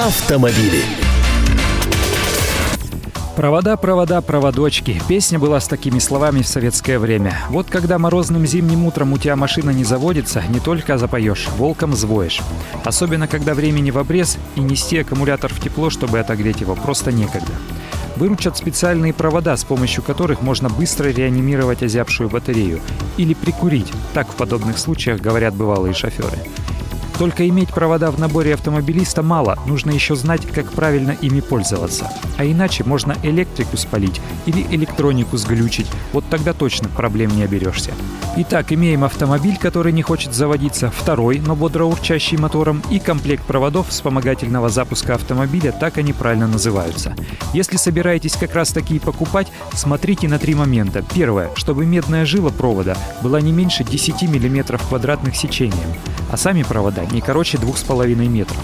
Автомобили. Провода, провода, проводочки. Песня была с такими словами в советское время. Вот когда морозным зимним утром у тебя машина не заводится, не только запоешь, волком звоешь. Особенно, когда времени в обрез и нести аккумулятор в тепло, чтобы отогреть его, просто некогда. Выручат специальные провода, с помощью которых можно быстро реанимировать озябшую батарею. Или прикурить, так в подобных случаях говорят бывалые шоферы. Только иметь провода в наборе автомобилиста мало, нужно еще знать, как правильно ими пользоваться. А иначе можно электрику спалить или электронику сглючить, вот тогда точно проблем не оберешься. Итак, имеем автомобиль, который не хочет заводиться, второй, но бодро урчащий мотором, и комплект проводов вспомогательного запуска автомобиля, так они правильно называются. Если собираетесь как раз такие покупать, смотрите на три момента. Первое, чтобы медная жила провода была не меньше 10 мм квадратных сечением а сами провода не короче 2,5 метров.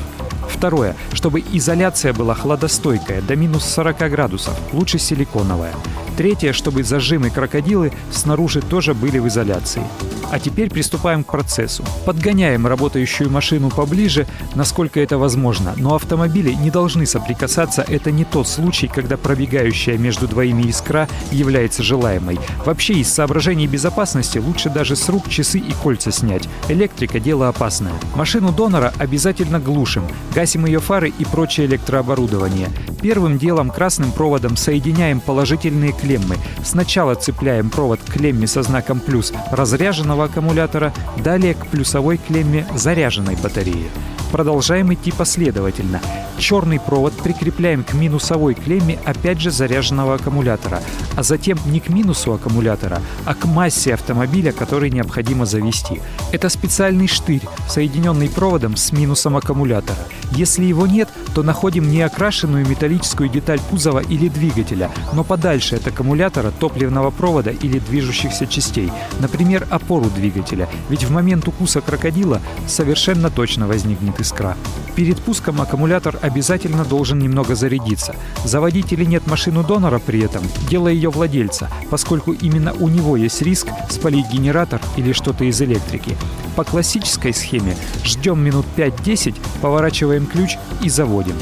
Второе, чтобы изоляция была хладостойкая, до минус 40 градусов, лучше силиконовая. Третье, чтобы зажимы крокодилы снаружи тоже были в изоляции. А теперь приступаем к процессу. Подгоняем работающую машину поближе, насколько это возможно, но автомобили не должны соприкасаться. Это не тот случай, когда пробегающая между двоими искра является желаемой. Вообще, из соображений безопасности лучше даже с рук часы и кольца снять. Электрика – дело опасное. Машину донора обязательно глушим, гасим ее фары и прочее электрооборудование. Первым делом красным проводом соединяем положительные клеммы. Сначала цепляем провод к клемме со знаком «плюс» разряженного аккумулятора, далее к плюсовой клемме заряженной батареи. Продолжаем идти последовательно. Черный провод прикрепляем к минусовой клемме опять же заряженного аккумулятора, а затем не к минусу аккумулятора, а к массе автомобиля, который необходимо завести. Это специальный штырь, соединенный проводом с минусом аккумулятора. Если его нет, то находим неокрашенную металлическую деталь кузова или двигателя, но подальше от аккумулятора, топливного провода или движущихся частей, например, опору двигателя, ведь в момент укуса крокодила совершенно точно возникнет искра. Перед пуском аккумулятор обязательно должен немного зарядиться. Заводить или нет машину донора при этом – дело ее владельца, поскольку именно у него есть риск спалить генератор или что-то из электрики. По классической схеме ждем минут 5-10, поворачиваем ключ и заводим.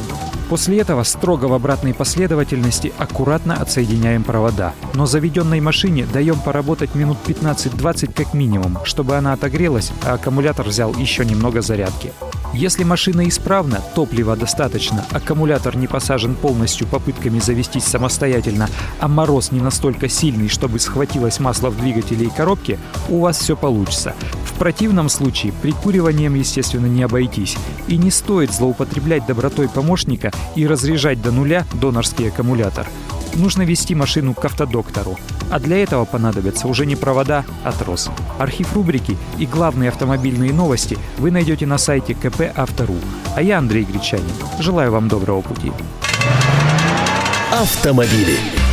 После этого строго в обратной последовательности аккуратно отсоединяем провода. Но заведенной машине даем поработать минут 15-20 как минимум, чтобы она отогрелась, а аккумулятор взял еще немного зарядки. Если машина исправна, топлива достаточно, аккумулятор не посажен полностью попытками завестись самостоятельно, а мороз не настолько сильный, чтобы схватилось масло в двигателе и коробке, у вас все получится. В противном случае прикуриванием, естественно, не обойтись. И не стоит злоупотреблять добротой помощника и разряжать до нуля донорский аккумулятор нужно вести машину к автодоктору. А для этого понадобятся уже не провода, а трос. Архив рубрики и главные автомобильные новости вы найдете на сайте КП Автору. А я Андрей Гречанин. Желаю вам доброго пути. Автомобили.